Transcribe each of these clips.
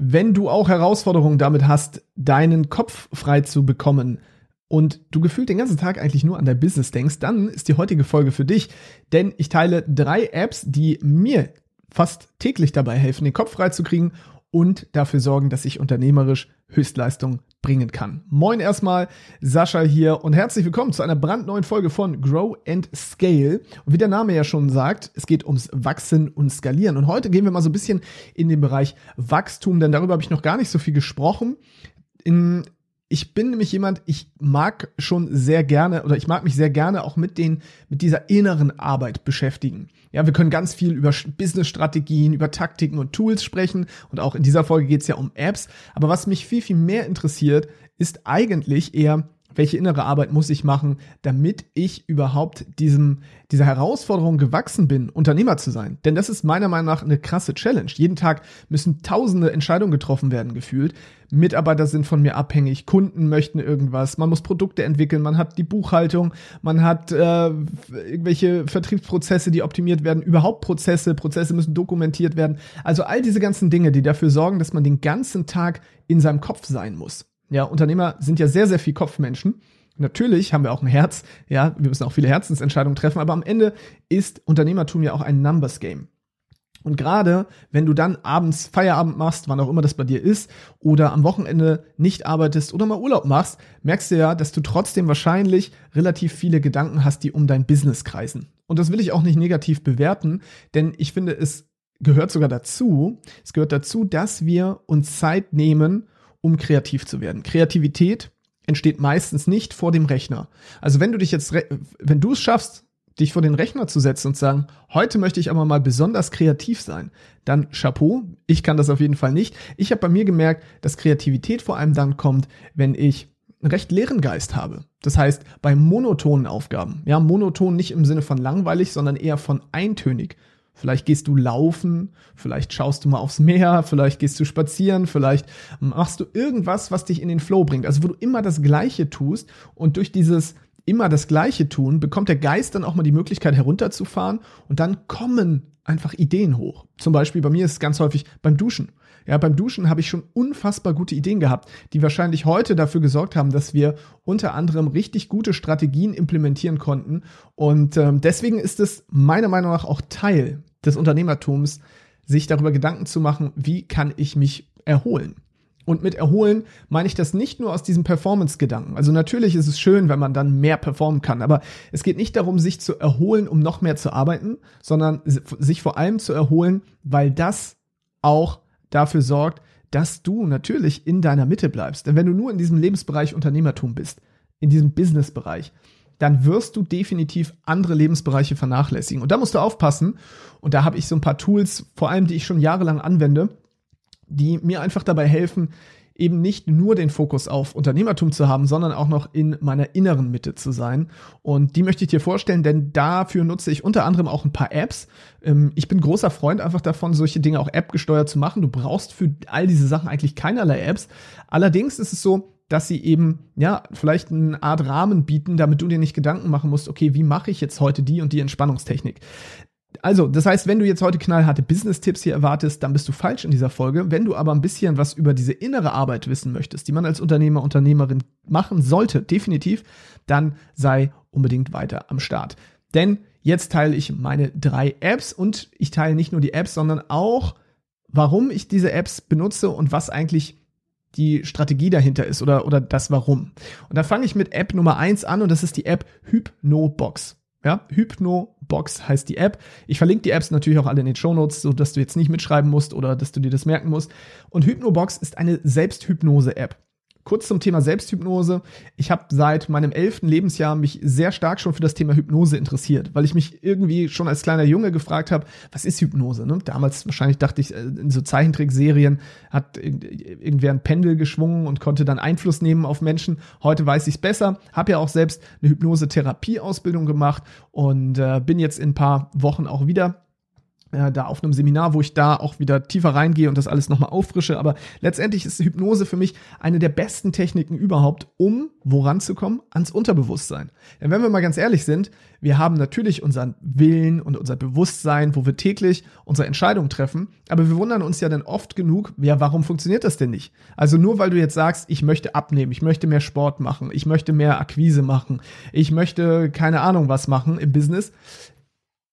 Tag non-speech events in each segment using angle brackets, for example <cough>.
Wenn du auch Herausforderungen damit hast, deinen Kopf frei zu bekommen und du gefühlt den ganzen Tag eigentlich nur an dein Business denkst, dann ist die heutige Folge für dich, denn ich teile drei Apps, die mir fast täglich dabei helfen, den Kopf frei zu kriegen und dafür sorgen, dass ich unternehmerisch Höchstleistung bringen kann. Moin erstmal, Sascha hier und herzlich willkommen zu einer brandneuen Folge von Grow and Scale. Und wie der Name ja schon sagt, es geht ums Wachsen und Skalieren. Und heute gehen wir mal so ein bisschen in den Bereich Wachstum, denn darüber habe ich noch gar nicht so viel gesprochen. In ich bin nämlich jemand, ich mag schon sehr gerne oder ich mag mich sehr gerne auch mit den, mit dieser inneren Arbeit beschäftigen. Ja, wir können ganz viel über Business-Strategien, über Taktiken und Tools sprechen und auch in dieser Folge geht es ja um Apps. Aber was mich viel, viel mehr interessiert, ist eigentlich eher, welche innere Arbeit muss ich machen, damit ich überhaupt diesem, dieser Herausforderung gewachsen bin, Unternehmer zu sein. Denn das ist meiner Meinung nach eine krasse Challenge. Jeden Tag müssen tausende Entscheidungen getroffen werden, gefühlt. Mitarbeiter sind von mir abhängig, Kunden möchten irgendwas, man muss Produkte entwickeln, man hat die Buchhaltung, man hat äh, irgendwelche Vertriebsprozesse, die optimiert werden, überhaupt Prozesse, Prozesse müssen dokumentiert werden. Also all diese ganzen Dinge, die dafür sorgen, dass man den ganzen Tag in seinem Kopf sein muss. Ja, Unternehmer sind ja sehr, sehr viel Kopfmenschen. Natürlich haben wir auch ein Herz, ja, wir müssen auch viele Herzensentscheidungen treffen, aber am Ende ist Unternehmertum ja auch ein Numbers Game. Und gerade wenn du dann abends Feierabend machst, wann auch immer das bei dir ist, oder am Wochenende nicht arbeitest oder mal Urlaub machst, merkst du ja, dass du trotzdem wahrscheinlich relativ viele Gedanken hast, die um dein Business kreisen. Und das will ich auch nicht negativ bewerten, denn ich finde, es gehört sogar dazu, es gehört dazu, dass wir uns Zeit nehmen, um kreativ zu werden. Kreativität entsteht meistens nicht vor dem Rechner. Also wenn du dich jetzt, wenn du es schaffst, dich vor den Rechner zu setzen und zu sagen, heute möchte ich aber mal besonders kreativ sein, dann Chapeau. Ich kann das auf jeden Fall nicht. Ich habe bei mir gemerkt, dass Kreativität vor allem dann kommt, wenn ich einen recht leeren Geist habe. Das heißt, bei monotonen Aufgaben. Ja, monoton nicht im Sinne von langweilig, sondern eher von eintönig. Vielleicht gehst du laufen, vielleicht schaust du mal aufs Meer, vielleicht gehst du spazieren, vielleicht machst du irgendwas, was dich in den Flow bringt. Also wo du immer das Gleiche tust und durch dieses immer das Gleiche tun, bekommt der Geist dann auch mal die Möglichkeit herunterzufahren und dann kommen einfach Ideen hoch. Zum Beispiel bei mir ist es ganz häufig beim Duschen. Ja, beim Duschen habe ich schon unfassbar gute Ideen gehabt, die wahrscheinlich heute dafür gesorgt haben, dass wir unter anderem richtig gute Strategien implementieren konnten. Und ähm, deswegen ist es meiner Meinung nach auch Teil des Unternehmertums, sich darüber Gedanken zu machen, wie kann ich mich erholen. Und mit erholen meine ich das nicht nur aus diesem Performance-Gedanken. Also natürlich ist es schön, wenn man dann mehr performen kann, aber es geht nicht darum, sich zu erholen, um noch mehr zu arbeiten, sondern sich vor allem zu erholen, weil das auch dafür sorgt, dass du natürlich in deiner Mitte bleibst. Denn wenn du nur in diesem Lebensbereich Unternehmertum bist, in diesem Business-Bereich, dann wirst du definitiv andere Lebensbereiche vernachlässigen. Und da musst du aufpassen. Und da habe ich so ein paar Tools, vor allem die ich schon jahrelang anwende, die mir einfach dabei helfen, eben nicht nur den Fokus auf Unternehmertum zu haben, sondern auch noch in meiner inneren Mitte zu sein. Und die möchte ich dir vorstellen, denn dafür nutze ich unter anderem auch ein paar Apps. Ähm, ich bin großer Freund einfach davon, solche Dinge auch App-gesteuert zu machen. Du brauchst für all diese Sachen eigentlich keinerlei Apps. Allerdings ist es so, dass sie eben, ja, vielleicht eine Art Rahmen bieten, damit du dir nicht Gedanken machen musst, okay, wie mache ich jetzt heute die und die Entspannungstechnik? Also, das heißt, wenn du jetzt heute knallharte Business-Tipps hier erwartest, dann bist du falsch in dieser Folge. Wenn du aber ein bisschen was über diese innere Arbeit wissen möchtest, die man als Unternehmer, Unternehmerin machen sollte, definitiv, dann sei unbedingt weiter am Start. Denn jetzt teile ich meine drei Apps und ich teile nicht nur die Apps, sondern auch, warum ich diese Apps benutze und was eigentlich die Strategie dahinter ist oder, oder das Warum. Und da fange ich mit App Nummer eins an und das ist die App Hypnobox. Ja, Hypnobox heißt die App. Ich verlinke die Apps natürlich auch alle in den Show Notes, so dass du jetzt nicht mitschreiben musst oder dass du dir das merken musst. Und Hypnobox ist eine Selbsthypnose-App. Kurz zum Thema Selbsthypnose. Ich habe seit meinem elften Lebensjahr mich sehr stark schon für das Thema Hypnose interessiert, weil ich mich irgendwie schon als kleiner Junge gefragt habe, was ist Hypnose? Ne? Damals wahrscheinlich dachte ich, äh, in so Zeichentrickserien hat irgendwer ein Pendel geschwungen und konnte dann Einfluss nehmen auf Menschen. Heute weiß ich es besser. Habe ja auch selbst eine Hypnose-Therapie-Ausbildung gemacht und äh, bin jetzt in ein paar Wochen auch wieder äh, da auf einem Seminar, wo ich da auch wieder tiefer reingehe und das alles nochmal auffrische. Aber letztendlich ist Hypnose für mich eine der besten Techniken überhaupt, um woran zu kommen? Ans Unterbewusstsein. Denn wenn wir mal ganz ehrlich sind, wir haben natürlich unseren Willen und unser Bewusstsein, wo wir täglich unsere Entscheidungen treffen. Aber wir wundern uns ja dann oft genug, ja, warum funktioniert das denn nicht? Also nur weil du jetzt sagst, ich möchte abnehmen, ich möchte mehr Sport machen, ich möchte mehr Akquise machen, ich möchte keine Ahnung was machen im Business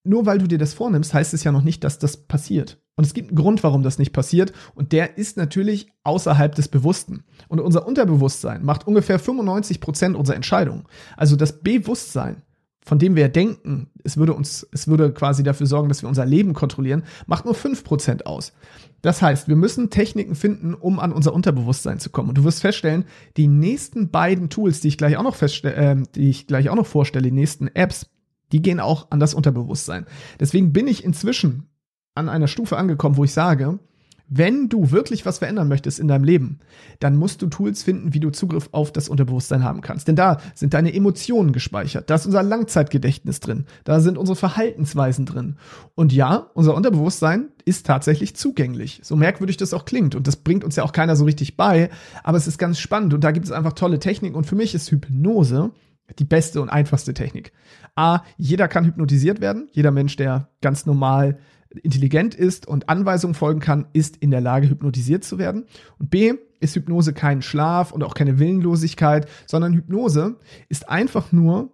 nur weil du dir das vornimmst, heißt es ja noch nicht, dass das passiert. Und es gibt einen Grund, warum das nicht passiert. Und der ist natürlich außerhalb des Bewussten. Und unser Unterbewusstsein macht ungefähr 95 Prozent unserer Entscheidungen. Also das Bewusstsein, von dem wir denken, es würde uns, es würde quasi dafür sorgen, dass wir unser Leben kontrollieren, macht nur 5 Prozent aus. Das heißt, wir müssen Techniken finden, um an unser Unterbewusstsein zu kommen. Und du wirst feststellen, die nächsten beiden Tools, die ich gleich auch noch feststelle, äh, die ich gleich auch noch vorstelle, die nächsten Apps, die gehen auch an das Unterbewusstsein. Deswegen bin ich inzwischen an einer Stufe angekommen, wo ich sage, wenn du wirklich was verändern möchtest in deinem Leben, dann musst du Tools finden, wie du Zugriff auf das Unterbewusstsein haben kannst. Denn da sind deine Emotionen gespeichert, da ist unser Langzeitgedächtnis drin, da sind unsere Verhaltensweisen drin. Und ja, unser Unterbewusstsein ist tatsächlich zugänglich. So merkwürdig das auch klingt. Und das bringt uns ja auch keiner so richtig bei, aber es ist ganz spannend und da gibt es einfach tolle Techniken. Und für mich ist Hypnose die beste und einfachste Technik. A, jeder kann hypnotisiert werden. Jeder Mensch, der ganz normal intelligent ist und Anweisungen folgen kann, ist in der Lage, hypnotisiert zu werden. Und B, ist Hypnose kein Schlaf und auch keine Willenlosigkeit, sondern Hypnose ist einfach nur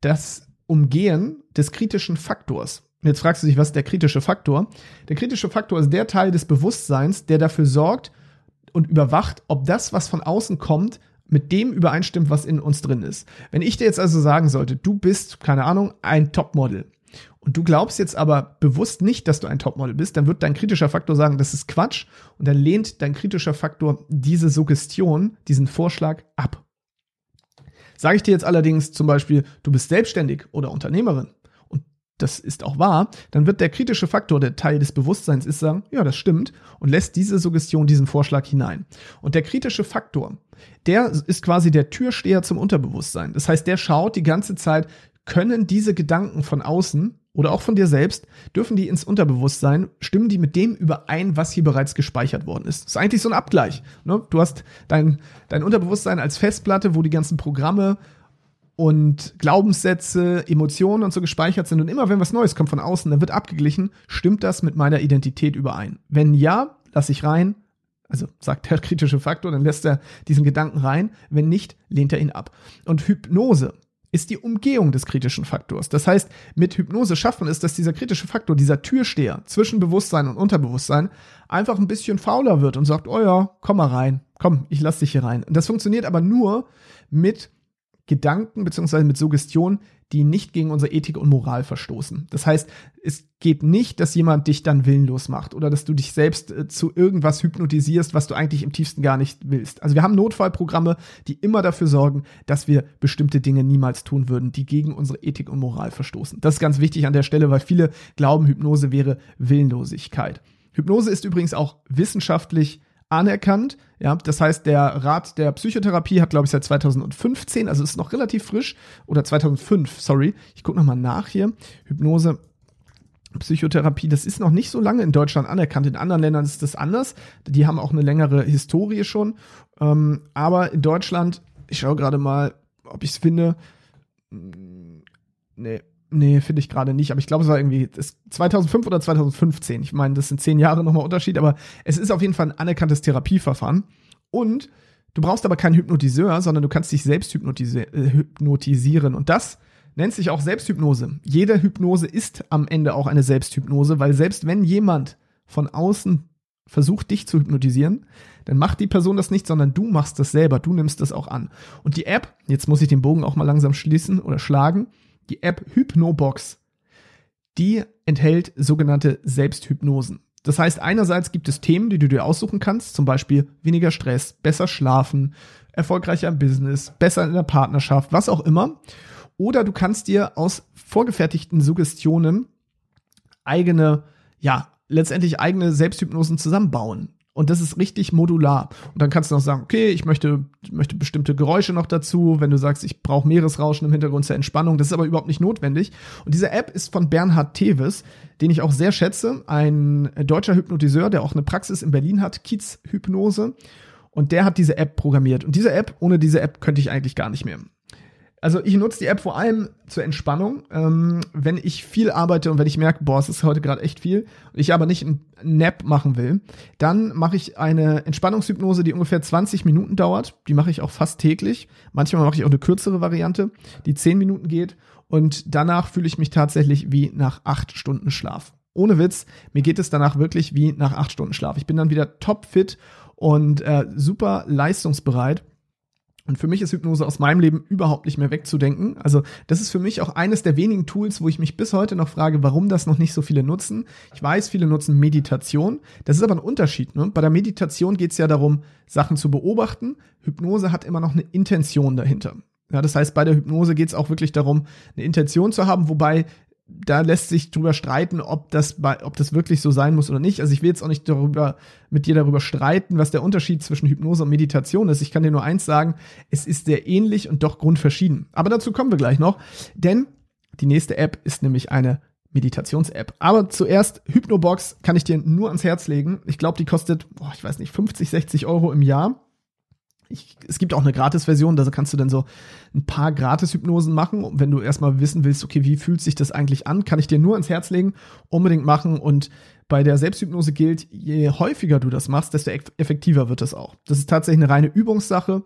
das Umgehen des kritischen Faktors. Jetzt fragst du dich, was ist der kritische Faktor? Der kritische Faktor ist der Teil des Bewusstseins, der dafür sorgt und überwacht, ob das, was von außen kommt, mit dem übereinstimmt, was in uns drin ist. Wenn ich dir jetzt also sagen sollte, du bist, keine Ahnung, ein Topmodel und du glaubst jetzt aber bewusst nicht, dass du ein Topmodel bist, dann wird dein kritischer Faktor sagen, das ist Quatsch und dann lehnt dein kritischer Faktor diese Suggestion, diesen Vorschlag ab. Sage ich dir jetzt allerdings zum Beispiel, du bist selbstständig oder Unternehmerin das ist auch wahr, dann wird der kritische Faktor, der Teil des Bewusstseins ist, sagen, ja, das stimmt und lässt diese Suggestion, diesen Vorschlag hinein. Und der kritische Faktor, der ist quasi der Türsteher zum Unterbewusstsein. Das heißt, der schaut die ganze Zeit, können diese Gedanken von außen oder auch von dir selbst, dürfen die ins Unterbewusstsein, stimmen die mit dem überein, was hier bereits gespeichert worden ist. Das ist eigentlich so ein Abgleich. Ne? Du hast dein, dein Unterbewusstsein als Festplatte, wo die ganzen Programme und Glaubenssätze, Emotionen und so gespeichert sind. Und immer wenn was Neues kommt von außen, dann wird abgeglichen, stimmt das mit meiner Identität überein? Wenn ja, lasse ich rein. Also sagt der <laughs> kritische Faktor, dann lässt er diesen Gedanken rein. Wenn nicht, lehnt er ihn ab. Und Hypnose ist die Umgehung des kritischen Faktors. Das heißt, mit Hypnose schafft man es, dass dieser kritische Faktor, dieser Türsteher zwischen Bewusstsein und Unterbewusstsein einfach ein bisschen fauler wird und sagt, oh ja, komm mal rein, komm, ich lass dich hier rein. Und das funktioniert aber nur mit Gedanken beziehungsweise mit Suggestionen, die nicht gegen unsere Ethik und Moral verstoßen. Das heißt, es geht nicht, dass jemand dich dann willenlos macht oder dass du dich selbst äh, zu irgendwas hypnotisierst, was du eigentlich im tiefsten gar nicht willst. Also wir haben Notfallprogramme, die immer dafür sorgen, dass wir bestimmte Dinge niemals tun würden, die gegen unsere Ethik und Moral verstoßen. Das ist ganz wichtig an der Stelle, weil viele glauben, Hypnose wäre Willenlosigkeit. Hypnose ist übrigens auch wissenschaftlich anerkannt. Ja, das heißt, der Rat der Psychotherapie hat, glaube ich, seit 2015, also ist noch relativ frisch, oder 2005, sorry. Ich gucke nochmal nach hier. Hypnose, Psychotherapie, das ist noch nicht so lange in Deutschland anerkannt. In anderen Ländern ist das anders. Die haben auch eine längere Historie schon. Ähm, aber in Deutschland, ich schaue gerade mal, ob ich es finde. Nee, Nee, finde ich gerade nicht, aber ich glaube, es war irgendwie 2005 oder 2015. Ich meine, das sind zehn Jahre nochmal Unterschied, aber es ist auf jeden Fall ein anerkanntes Therapieverfahren. Und du brauchst aber keinen Hypnotiseur, sondern du kannst dich selbst hypnotisi äh, hypnotisieren. Und das nennt sich auch Selbsthypnose. Jede Hypnose ist am Ende auch eine Selbsthypnose, weil selbst wenn jemand von außen versucht, dich zu hypnotisieren, dann macht die Person das nicht, sondern du machst das selber, du nimmst das auch an. Und die App, jetzt muss ich den Bogen auch mal langsam schließen oder schlagen, die App Hypnobox, die enthält sogenannte Selbsthypnosen. Das heißt, einerseits gibt es Themen, die du dir aussuchen kannst, zum Beispiel weniger Stress, besser schlafen, erfolgreicher im Business, besser in der Partnerschaft, was auch immer. Oder du kannst dir aus vorgefertigten Suggestionen eigene, ja, letztendlich eigene Selbsthypnosen zusammenbauen. Und das ist richtig modular. Und dann kannst du noch sagen, okay, ich möchte, möchte bestimmte Geräusche noch dazu. Wenn du sagst, ich brauche Meeresrauschen im Hintergrund zur Entspannung, das ist aber überhaupt nicht notwendig. Und diese App ist von Bernhard Teves, den ich auch sehr schätze, ein deutscher Hypnotiseur, der auch eine Praxis in Berlin hat, Kiez Hypnose. Und der hat diese App programmiert. Und diese App, ohne diese App könnte ich eigentlich gar nicht mehr. Also ich nutze die App vor allem zur Entspannung. Ähm, wenn ich viel arbeite und wenn ich merke, boah, es ist heute gerade echt viel, und ich aber nicht einen Nap machen will, dann mache ich eine Entspannungshypnose, die ungefähr 20 Minuten dauert. Die mache ich auch fast täglich. Manchmal mache ich auch eine kürzere Variante, die 10 Minuten geht. Und danach fühle ich mich tatsächlich wie nach 8 Stunden Schlaf. Ohne Witz, mir geht es danach wirklich wie nach 8 Stunden Schlaf. Ich bin dann wieder topfit und äh, super leistungsbereit. Und für mich ist Hypnose aus meinem Leben überhaupt nicht mehr wegzudenken. Also das ist für mich auch eines der wenigen Tools, wo ich mich bis heute noch frage, warum das noch nicht so viele nutzen. Ich weiß, viele nutzen Meditation. Das ist aber ein Unterschied. Ne? Bei der Meditation geht es ja darum, Sachen zu beobachten. Hypnose hat immer noch eine Intention dahinter. Ja, das heißt, bei der Hypnose geht es auch wirklich darum, eine Intention zu haben, wobei da lässt sich drüber streiten, ob das, bei, ob das wirklich so sein muss oder nicht. Also ich will jetzt auch nicht darüber, mit dir darüber streiten, was der Unterschied zwischen Hypnose und Meditation ist. Ich kann dir nur eins sagen, es ist sehr ähnlich und doch grundverschieden. Aber dazu kommen wir gleich noch, denn die nächste App ist nämlich eine Meditations-App. Aber zuerst, Hypnobox kann ich dir nur ans Herz legen. Ich glaube, die kostet, boah, ich weiß nicht, 50, 60 Euro im Jahr ich, es gibt auch eine Gratis-Version, da kannst du dann so ein paar Gratis-Hypnosen machen. Und wenn du erstmal wissen willst, okay, wie fühlt sich das eigentlich an, kann ich dir nur ans Herz legen, unbedingt machen. Und bei der Selbsthypnose gilt, je häufiger du das machst, desto effektiver wird es auch. Das ist tatsächlich eine reine Übungssache.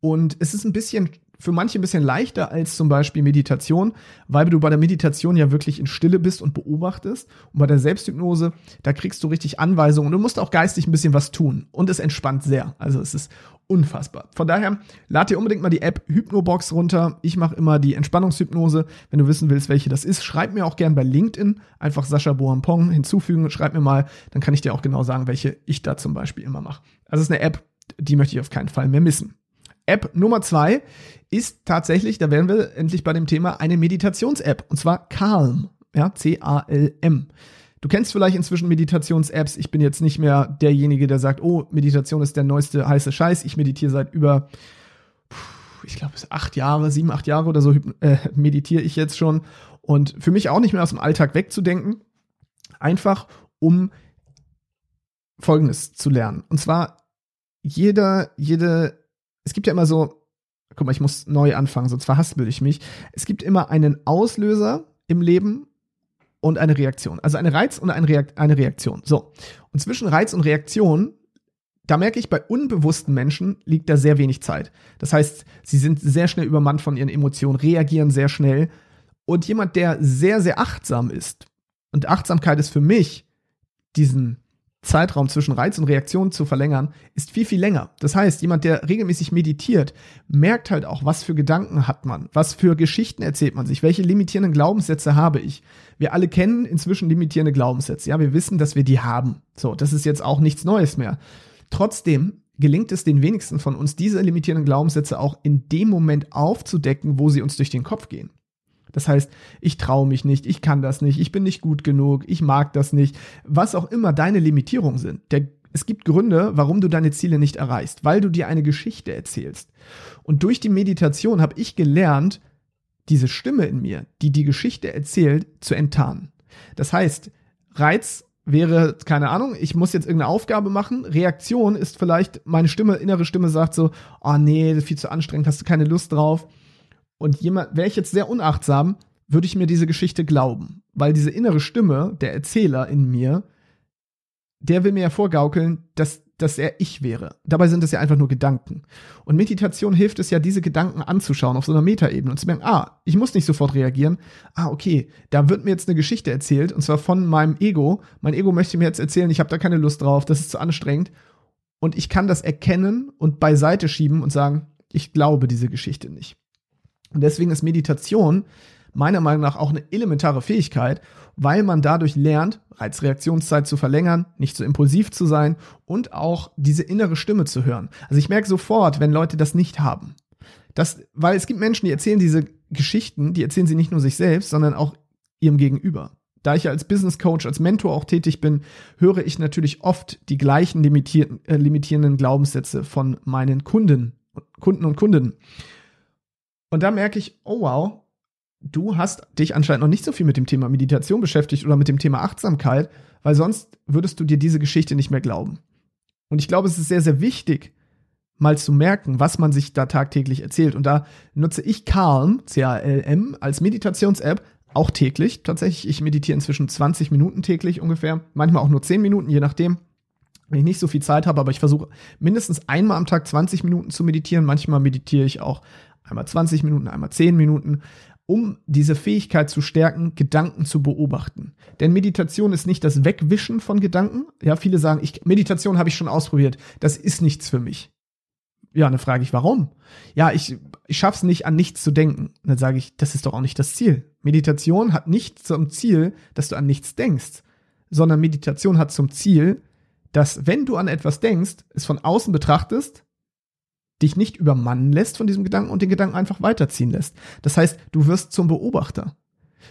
Und es ist ein bisschen für manche ein bisschen leichter als zum Beispiel Meditation, weil du bei der Meditation ja wirklich in Stille bist und beobachtest. Und bei der Selbsthypnose, da kriegst du richtig Anweisungen und du musst auch geistig ein bisschen was tun. Und es entspannt sehr. Also es ist unfassbar. Von daher, lad dir unbedingt mal die App Hypnobox runter. Ich mache immer die Entspannungshypnose. Wenn du wissen willst, welche das ist, schreib mir auch gern bei LinkedIn. Einfach Sascha Boampong hinzufügen. Schreib mir mal, dann kann ich dir auch genau sagen, welche ich da zum Beispiel immer mache. Also es ist eine App, die möchte ich auf keinen Fall mehr missen. App Nummer zwei ist tatsächlich, da wären wir endlich bei dem Thema, eine Meditations-App. Und zwar Calm. Ja, C-A-L-M. Du kennst vielleicht inzwischen Meditations-Apps. Ich bin jetzt nicht mehr derjenige, der sagt, oh, Meditation ist der neueste heiße Scheiß. Ich meditiere seit über, ich glaube, acht Jahre, sieben, acht Jahre oder so äh, meditiere ich jetzt schon. Und für mich auch nicht mehr aus dem Alltag wegzudenken. Einfach, um Folgendes zu lernen. Und zwar, jeder, jede es gibt ja immer so, guck mal, ich muss neu anfangen, sonst verhaspel ich mich. Es gibt immer einen Auslöser im Leben und eine Reaktion. Also eine Reiz und eine, Reakt eine Reaktion. So. Und zwischen Reiz und Reaktion, da merke ich, bei unbewussten Menschen liegt da sehr wenig Zeit. Das heißt, sie sind sehr schnell übermannt von ihren Emotionen, reagieren sehr schnell. Und jemand, der sehr, sehr achtsam ist, und Achtsamkeit ist für mich diesen Zeitraum zwischen Reiz und Reaktion zu verlängern, ist viel, viel länger. Das heißt, jemand, der regelmäßig meditiert, merkt halt auch, was für Gedanken hat man, was für Geschichten erzählt man sich, welche limitierenden Glaubenssätze habe ich. Wir alle kennen inzwischen limitierende Glaubenssätze. Ja, wir wissen, dass wir die haben. So, das ist jetzt auch nichts Neues mehr. Trotzdem gelingt es den wenigsten von uns, diese limitierenden Glaubenssätze auch in dem Moment aufzudecken, wo sie uns durch den Kopf gehen. Das heißt, ich traue mich nicht, ich kann das nicht, ich bin nicht gut genug, ich mag das nicht, was auch immer deine Limitierungen sind. Der, es gibt Gründe, warum du deine Ziele nicht erreichst, weil du dir eine Geschichte erzählst. Und durch die Meditation habe ich gelernt, diese Stimme in mir, die die Geschichte erzählt, zu enttarnen. Das heißt, Reiz wäre, keine Ahnung, ich muss jetzt irgendeine Aufgabe machen. Reaktion ist vielleicht, meine Stimme, innere Stimme sagt so, oh nee, das ist viel zu anstrengend, hast du keine Lust drauf. Und jemand, wäre ich jetzt sehr unachtsam, würde ich mir diese Geschichte glauben. Weil diese innere Stimme, der Erzähler in mir, der will mir ja vorgaukeln, dass, dass er ich wäre. Dabei sind es ja einfach nur Gedanken. Und Meditation hilft es ja, diese Gedanken anzuschauen auf so einer Metaebene und zu merken, ah, ich muss nicht sofort reagieren. Ah, okay, da wird mir jetzt eine Geschichte erzählt und zwar von meinem Ego. Mein Ego möchte mir jetzt erzählen, ich habe da keine Lust drauf, das ist zu anstrengend. Und ich kann das erkennen und beiseite schieben und sagen, ich glaube diese Geschichte nicht. Und deswegen ist Meditation meiner Meinung nach auch eine elementare Fähigkeit, weil man dadurch lernt, Reizreaktionszeit zu verlängern, nicht so impulsiv zu sein und auch diese innere Stimme zu hören. Also ich merke sofort, wenn Leute das nicht haben. Das, weil es gibt Menschen, die erzählen diese Geschichten, die erzählen sie nicht nur sich selbst, sondern auch ihrem Gegenüber. Da ich ja als Business Coach, als Mentor auch tätig bin, höre ich natürlich oft die gleichen äh, limitierenden Glaubenssätze von meinen Kunden, Kunden und Kundinnen. Und da merke ich, oh wow, du hast dich anscheinend noch nicht so viel mit dem Thema Meditation beschäftigt oder mit dem Thema Achtsamkeit, weil sonst würdest du dir diese Geschichte nicht mehr glauben. Und ich glaube, es ist sehr, sehr wichtig, mal zu merken, was man sich da tagtäglich erzählt. Und da nutze ich Calm, C-A-L-M, als Meditations-App auch täglich. Tatsächlich, ich meditiere inzwischen 20 Minuten täglich ungefähr, manchmal auch nur 10 Minuten, je nachdem, wenn ich nicht so viel Zeit habe, aber ich versuche mindestens einmal am Tag 20 Minuten zu meditieren. Manchmal meditiere ich auch einmal 20 Minuten, einmal 10 Minuten, um diese Fähigkeit zu stärken, Gedanken zu beobachten. Denn Meditation ist nicht das Wegwischen von Gedanken. Ja, viele sagen, ich, Meditation habe ich schon ausprobiert. Das ist nichts für mich. Ja, dann frage ich, warum? Ja, ich, ich schaff's nicht, an nichts zu denken. Und dann sage ich, das ist doch auch nicht das Ziel. Meditation hat nicht zum Ziel, dass du an nichts denkst, sondern Meditation hat zum Ziel, dass wenn du an etwas denkst, es von außen betrachtest, dich nicht übermannen lässt von diesem Gedanken und den Gedanken einfach weiterziehen lässt. Das heißt, du wirst zum Beobachter.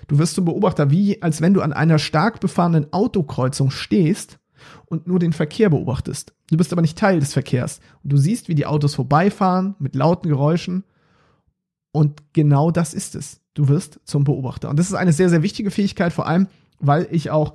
Du wirst zum Beobachter, wie als wenn du an einer stark befahrenen Autokreuzung stehst und nur den Verkehr beobachtest. Du bist aber nicht Teil des Verkehrs. Und du siehst, wie die Autos vorbeifahren mit lauten Geräuschen. Und genau das ist es. Du wirst zum Beobachter. Und das ist eine sehr, sehr wichtige Fähigkeit, vor allem, weil ich auch,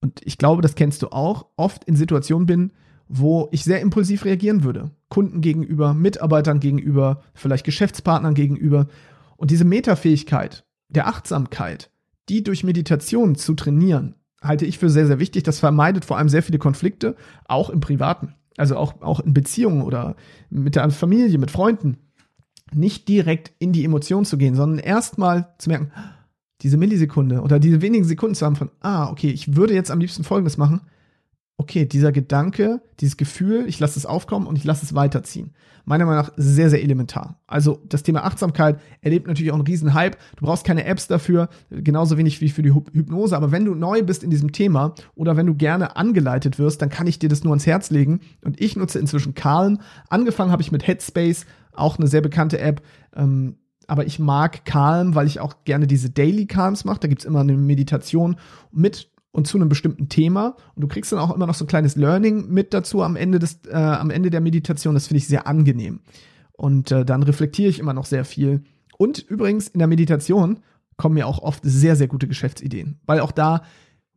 und ich glaube, das kennst du auch, oft in Situationen bin, wo ich sehr impulsiv reagieren würde. Kunden gegenüber, Mitarbeitern gegenüber, vielleicht Geschäftspartnern gegenüber. Und diese Metafähigkeit der Achtsamkeit, die durch Meditation zu trainieren, halte ich für sehr, sehr wichtig. Das vermeidet vor allem sehr viele Konflikte, auch im Privaten. Also auch, auch in Beziehungen oder mit der Familie, mit Freunden. Nicht direkt in die Emotion zu gehen, sondern erstmal zu merken, diese Millisekunde oder diese wenigen Sekunden zu haben von, ah, okay, ich würde jetzt am liebsten Folgendes machen okay, dieser Gedanke, dieses Gefühl, ich lasse es aufkommen und ich lasse es weiterziehen. Meiner Meinung nach sehr, sehr elementar. Also das Thema Achtsamkeit erlebt natürlich auch einen riesen Hype. Du brauchst keine Apps dafür, genauso wenig wie für die Hypnose. Aber wenn du neu bist in diesem Thema oder wenn du gerne angeleitet wirst, dann kann ich dir das nur ans Herz legen. Und ich nutze inzwischen Calm. Angefangen habe ich mit Headspace, auch eine sehr bekannte App. Ähm, aber ich mag Calm, weil ich auch gerne diese Daily Calms mache. Da gibt's immer eine Meditation mit und zu einem bestimmten Thema. Und du kriegst dann auch immer noch so ein kleines Learning mit dazu am Ende des, äh, am Ende der Meditation. Das finde ich sehr angenehm. Und äh, dann reflektiere ich immer noch sehr viel. Und übrigens in der Meditation kommen mir auch oft sehr, sehr gute Geschäftsideen, weil auch da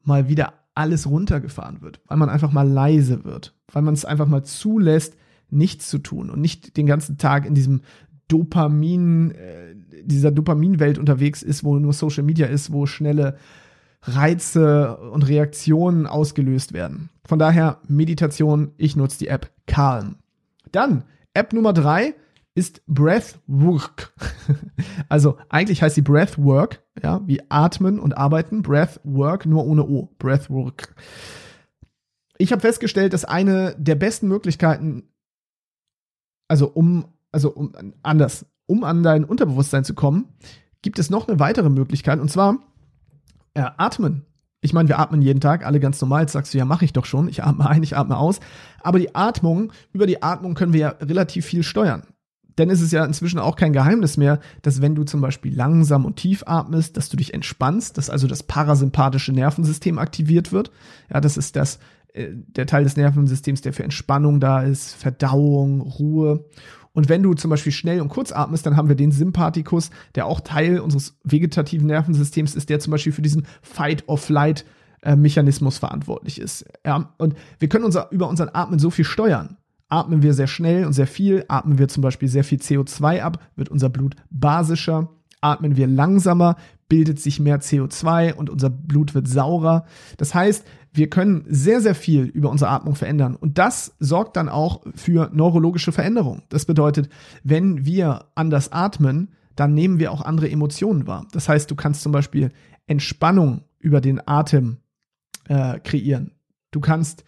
mal wieder alles runtergefahren wird, weil man einfach mal leise wird, weil man es einfach mal zulässt, nichts zu tun und nicht den ganzen Tag in diesem Dopamin, äh, dieser Dopaminwelt unterwegs ist, wo nur Social Media ist, wo schnelle Reize und Reaktionen ausgelöst werden. Von daher Meditation, ich nutze die App Calm. Dann App Nummer drei ist Breathwork. <laughs> also eigentlich heißt sie Breathwork, ja, wie atmen und arbeiten. Breathwork, nur ohne O. Breathwork. Ich habe festgestellt, dass eine der besten Möglichkeiten, also um, also um, anders, um an dein Unterbewusstsein zu kommen, gibt es noch eine weitere Möglichkeit und zwar äh, atmen. Ich meine, wir atmen jeden Tag, alle ganz normal. Jetzt sagst du, ja, mache ich doch schon. Ich atme ein, ich atme aus. Aber die Atmung, über die Atmung können wir ja relativ viel steuern. Denn es ist ja inzwischen auch kein Geheimnis mehr, dass wenn du zum Beispiel langsam und tief atmest, dass du dich entspannst, dass also das parasympathische Nervensystem aktiviert wird. Ja, das ist das, äh, der Teil des Nervensystems, der für Entspannung da ist, Verdauung, Ruhe. Und wenn du zum Beispiel schnell und kurz atmest, dann haben wir den Sympathikus, der auch Teil unseres vegetativen Nervensystems ist, der zum Beispiel für diesen Fight-or-Flight äh, Mechanismus verantwortlich ist. Ja, und wir können unser, über unseren Atmen so viel steuern. Atmen wir sehr schnell und sehr viel, atmen wir zum Beispiel sehr viel CO2 ab, wird unser Blut basischer. Atmen wir langsamer, bildet sich mehr CO2 und unser Blut wird saurer. Das heißt, wir können sehr, sehr viel über unsere Atmung verändern. Und das sorgt dann auch für neurologische Veränderungen. Das bedeutet, wenn wir anders atmen, dann nehmen wir auch andere Emotionen wahr. Das heißt, du kannst zum Beispiel Entspannung über den Atem äh, kreieren. Du kannst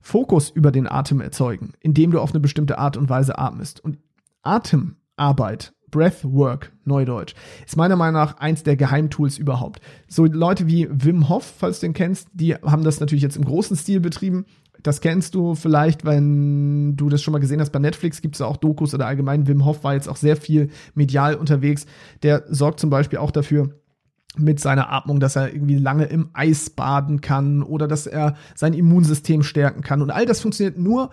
Fokus über den Atem erzeugen, indem du auf eine bestimmte Art und Weise atmest. Und Atemarbeit Breathwork, Neudeutsch, ist meiner Meinung nach eins der Geheimtools überhaupt. So Leute wie Wim Hof, falls du den kennst, die haben das natürlich jetzt im großen Stil betrieben. Das kennst du vielleicht, wenn du das schon mal gesehen hast. Bei Netflix gibt es auch Dokus oder allgemein. Wim Hof war jetzt auch sehr viel medial unterwegs. Der sorgt zum Beispiel auch dafür, mit seiner Atmung, dass er irgendwie lange im Eis baden kann oder dass er sein Immunsystem stärken kann. Und all das funktioniert nur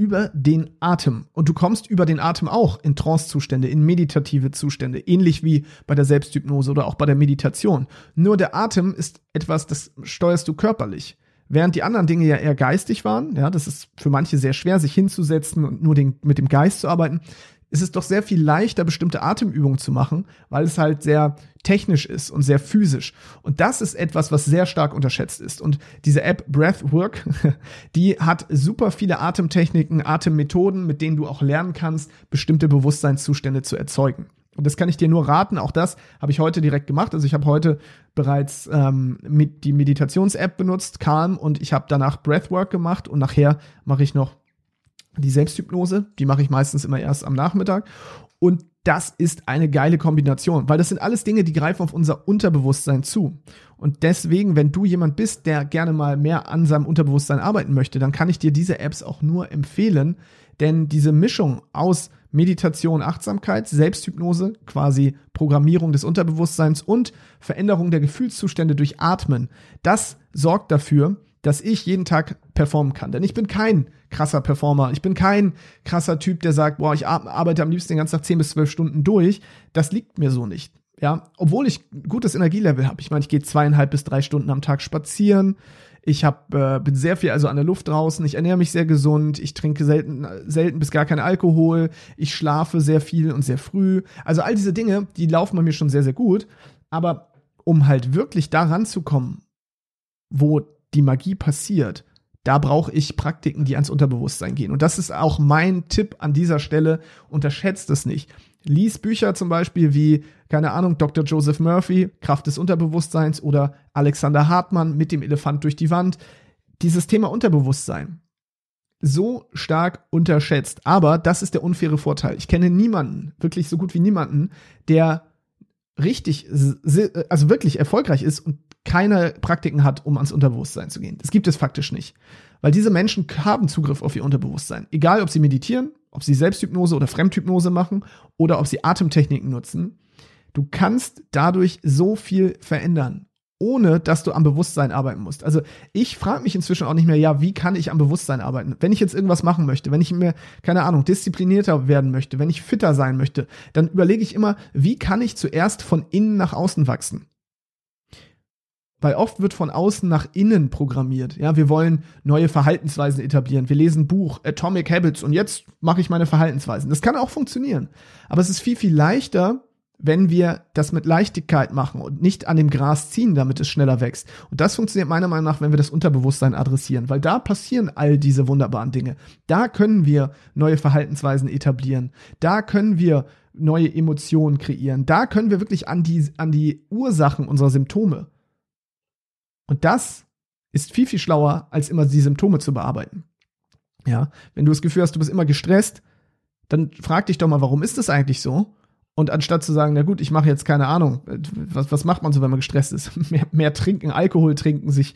über den Atem. Und du kommst über den Atem auch in Trance-Zustände, in meditative Zustände, ähnlich wie bei der Selbsthypnose oder auch bei der Meditation. Nur der Atem ist etwas, das steuerst du körperlich. Während die anderen Dinge ja eher geistig waren, ja, das ist für manche sehr schwer, sich hinzusetzen und nur den, mit dem Geist zu arbeiten, ist es doch sehr viel leichter, bestimmte Atemübungen zu machen, weil es halt sehr technisch ist und sehr physisch. Und das ist etwas, was sehr stark unterschätzt ist. Und diese App Breathwork, <laughs> die hat super viele Atemtechniken, Atemmethoden, mit denen du auch lernen kannst, bestimmte Bewusstseinszustände zu erzeugen. Und das kann ich dir nur raten. Auch das habe ich heute direkt gemacht. Also ich habe heute bereits ähm, mit die Meditations-App benutzt, Calm, und ich habe danach Breathwork gemacht und nachher mache ich noch die Selbsthypnose, die mache ich meistens immer erst am Nachmittag. Und das ist eine geile Kombination, weil das sind alles Dinge, die greifen auf unser Unterbewusstsein zu. Und deswegen, wenn du jemand bist, der gerne mal mehr an seinem Unterbewusstsein arbeiten möchte, dann kann ich dir diese Apps auch nur empfehlen, denn diese Mischung aus Meditation, Achtsamkeit, Selbsthypnose, quasi Programmierung des Unterbewusstseins und Veränderung der Gefühlszustände durch Atmen, das sorgt dafür, dass ich jeden Tag performen kann. Denn ich bin kein krasser Performer. Ich bin kein krasser Typ, der sagt, boah, ich arbeite am liebsten den ganzen Tag 10 bis 12 Stunden durch. Das liegt mir so nicht. Ja, obwohl ich gutes Energielevel habe. Ich meine, ich gehe zweieinhalb bis drei Stunden am Tag spazieren. Ich hab, äh, bin sehr viel also an der Luft draußen. Ich ernähre mich sehr gesund. Ich trinke selten, selten bis gar keinen Alkohol. Ich schlafe sehr viel und sehr früh. Also all diese Dinge, die laufen bei mir schon sehr, sehr gut. Aber um halt wirklich daran zu kommen, wo die Magie passiert, da brauche ich Praktiken, die ans Unterbewusstsein gehen. Und das ist auch mein Tipp an dieser Stelle. Unterschätzt es nicht. Lies Bücher zum Beispiel wie, keine Ahnung, Dr. Joseph Murphy, Kraft des Unterbewusstseins oder Alexander Hartmann mit dem Elefant durch die Wand. Dieses Thema Unterbewusstsein. So stark unterschätzt. Aber das ist der unfaire Vorteil. Ich kenne niemanden, wirklich so gut wie niemanden, der richtig, also wirklich erfolgreich ist und keine Praktiken hat, um ans Unterbewusstsein zu gehen. Das gibt es faktisch nicht. Weil diese Menschen haben Zugriff auf ihr Unterbewusstsein. Egal, ob sie meditieren, ob sie Selbsthypnose oder Fremdhypnose machen oder ob sie Atemtechniken nutzen. Du kannst dadurch so viel verändern, ohne dass du am Bewusstsein arbeiten musst. Also ich frage mich inzwischen auch nicht mehr, ja, wie kann ich am Bewusstsein arbeiten? Wenn ich jetzt irgendwas machen möchte, wenn ich mir, keine Ahnung, disziplinierter werden möchte, wenn ich fitter sein möchte, dann überlege ich immer, wie kann ich zuerst von innen nach außen wachsen? Weil oft wird von außen nach innen programmiert. Ja, wir wollen neue Verhaltensweisen etablieren. Wir lesen Buch Atomic Habits und jetzt mache ich meine Verhaltensweisen. Das kann auch funktionieren. Aber es ist viel, viel leichter, wenn wir das mit Leichtigkeit machen und nicht an dem Gras ziehen, damit es schneller wächst. Und das funktioniert meiner Meinung nach, wenn wir das Unterbewusstsein adressieren, weil da passieren all diese wunderbaren Dinge. Da können wir neue Verhaltensweisen etablieren. Da können wir neue Emotionen kreieren. Da können wir wirklich an die, an die Ursachen unserer Symptome und das ist viel, viel schlauer, als immer die Symptome zu bearbeiten. Ja, wenn du das Gefühl hast, du bist immer gestresst, dann frag dich doch mal, warum ist das eigentlich so? Und anstatt zu sagen, na gut, ich mache jetzt keine Ahnung, was, was macht man so, wenn man gestresst ist? <laughs> mehr, mehr trinken, Alkohol trinken, sich,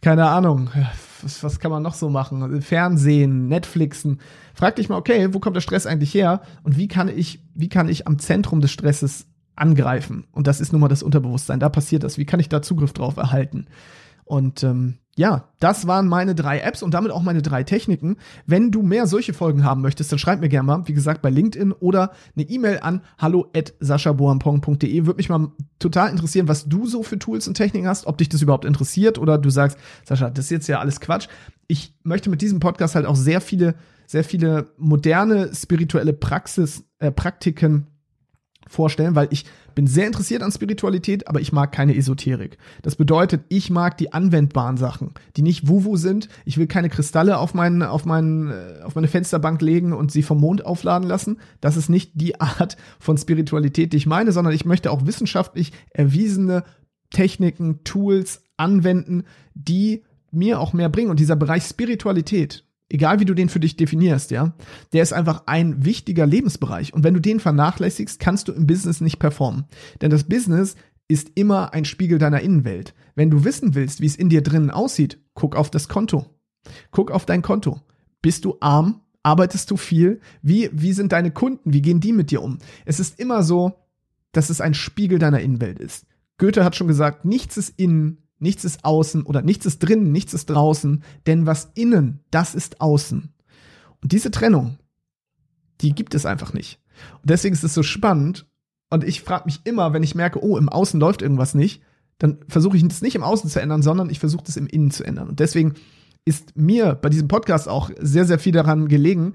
keine Ahnung, was, was kann man noch so machen? Fernsehen, Netflixen. Frag dich mal, okay, wo kommt der Stress eigentlich her? Und wie kann ich, wie kann ich am Zentrum des Stresses angreifen. Und das ist nun mal das Unterbewusstsein. Da passiert das. Wie kann ich da Zugriff drauf erhalten? Und ähm, ja, das waren meine drei Apps und damit auch meine drei Techniken. Wenn du mehr solche Folgen haben möchtest, dann schreib mir gerne mal, wie gesagt, bei LinkedIn oder eine E-Mail an hallo at saschaboampong.de. Würde mich mal total interessieren, was du so für Tools und Techniken hast, ob dich das überhaupt interessiert oder du sagst, Sascha, das ist jetzt ja alles Quatsch. Ich möchte mit diesem Podcast halt auch sehr viele, sehr viele moderne spirituelle Praxis, äh, Praktiken vorstellen, weil ich bin sehr interessiert an Spiritualität, aber ich mag keine Esoterik. Das bedeutet, ich mag die anwendbaren Sachen, die nicht Wuwu sind. Ich will keine Kristalle auf, meinen, auf, meinen, äh, auf meine Fensterbank legen und sie vom Mond aufladen lassen. Das ist nicht die <laughs> Art von Spiritualität, die ich meine, sondern ich möchte auch wissenschaftlich erwiesene Techniken, Tools anwenden, die mir auch mehr bringen. Und dieser Bereich Spiritualität, egal wie du den für dich definierst, ja, der ist einfach ein wichtiger Lebensbereich. Und wenn du den vernachlässigst, kannst du im Business nicht performen. Denn das Business ist immer ein Spiegel deiner Innenwelt. Wenn du wissen willst, wie es in dir drinnen aussieht, guck auf das Konto. Guck auf dein Konto. Bist du arm? Arbeitest du viel? Wie, wie sind deine Kunden? Wie gehen die mit dir um? Es ist immer so, dass es ein Spiegel deiner Innenwelt ist. Goethe hat schon gesagt, nichts ist innen, nichts ist außen oder nichts ist drinnen, nichts ist draußen, denn was innen, das ist außen. Und diese Trennung, die gibt es einfach nicht. Und deswegen ist es so spannend. Und ich frage mich immer, wenn ich merke, oh, im Außen läuft irgendwas nicht, dann versuche ich es nicht im Außen zu ändern, sondern ich versuche es im Innen zu ändern. Und deswegen ist mir bei diesem Podcast auch sehr, sehr viel daran gelegen,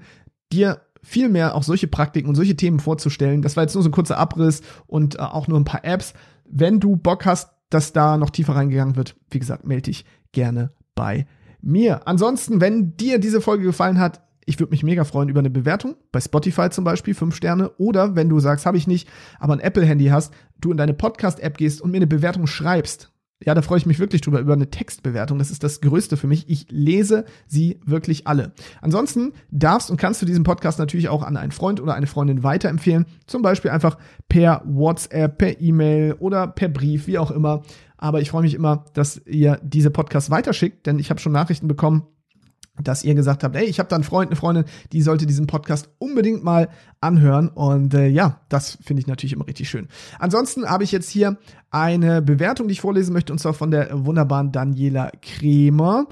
dir viel mehr auch solche Praktiken und solche Themen vorzustellen. Das war jetzt nur so ein kurzer Abriss und äh, auch nur ein paar Apps. Wenn du Bock hast, dass da noch tiefer reingegangen wird, wie gesagt, melde dich gerne bei mir. Ansonsten, wenn dir diese Folge gefallen hat, ich würde mich mega freuen über eine Bewertung, bei Spotify zum Beispiel, fünf Sterne. Oder wenn du sagst, habe ich nicht, aber ein Apple-Handy hast, du in deine Podcast-App gehst und mir eine Bewertung schreibst. Ja, da freue ich mich wirklich drüber, über eine Textbewertung. Das ist das Größte für mich. Ich lese sie wirklich alle. Ansonsten darfst und kannst du diesen Podcast natürlich auch an einen Freund oder eine Freundin weiterempfehlen. Zum Beispiel einfach per WhatsApp, per E-Mail oder per Brief, wie auch immer. Aber ich freue mich immer, dass ihr diese Podcasts weiterschickt, denn ich habe schon Nachrichten bekommen, dass ihr gesagt habt, ey, ich habe da einen Freund, eine Freundin, die sollte diesen Podcast unbedingt mal anhören. Und äh, ja, das finde ich natürlich immer richtig schön. Ansonsten habe ich jetzt hier eine Bewertung, die ich vorlesen möchte, und zwar von der wunderbaren Daniela Kremer.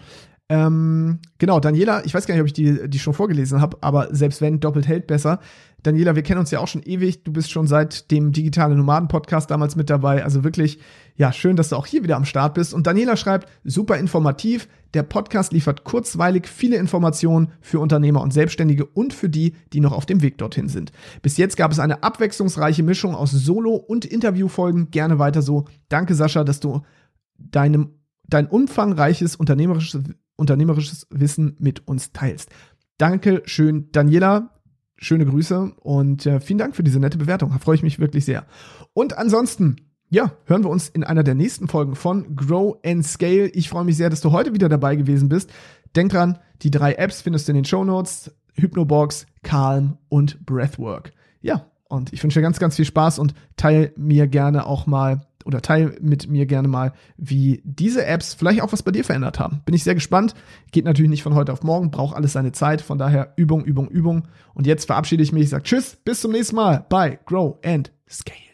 Ähm, genau, Daniela, ich weiß gar nicht, ob ich die, die schon vorgelesen habe, aber selbst wenn, doppelt hält besser. Daniela, wir kennen uns ja auch schon ewig. Du bist schon seit dem Digitale Nomaden Podcast damals mit dabei. Also wirklich, ja, schön, dass du auch hier wieder am Start bist. Und Daniela schreibt, super informativ. Der Podcast liefert kurzweilig viele Informationen für Unternehmer und Selbstständige und für die, die noch auf dem Weg dorthin sind. Bis jetzt gab es eine abwechslungsreiche Mischung aus Solo- und Interviewfolgen. Gerne weiter so. Danke, Sascha, dass du deinem, dein umfangreiches unternehmerisches, unternehmerisches Wissen mit uns teilst. Danke schön, Daniela schöne Grüße und äh, vielen Dank für diese nette Bewertung. Da freue ich mich wirklich sehr. Und ansonsten, ja, hören wir uns in einer der nächsten Folgen von Grow and Scale. Ich freue mich sehr, dass du heute wieder dabei gewesen bist. Denk dran, die drei Apps findest du in den Show Notes. Hypnobox, Calm und Breathwork. Ja, und ich wünsche dir ganz, ganz viel Spaß und teile mir gerne auch mal oder teile mit mir gerne mal, wie diese Apps vielleicht auch was bei dir verändert haben. Bin ich sehr gespannt. Geht natürlich nicht von heute auf morgen, braucht alles seine Zeit. Von daher Übung, Übung, Übung. Und jetzt verabschiede ich mich, sage Tschüss, bis zum nächsten Mal bei Grow and Scale.